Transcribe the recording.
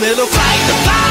middle, fight the fight.